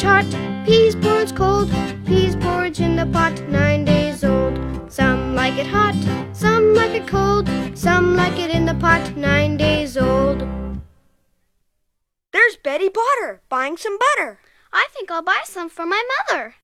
porridge hot, peas porridge cold, peas porridge in the pot, nine days old. Some like it hot, some like it cold, some like it in the pot, nine days old. There's Betty Botter buying some butter. I think I'll buy some for my mother.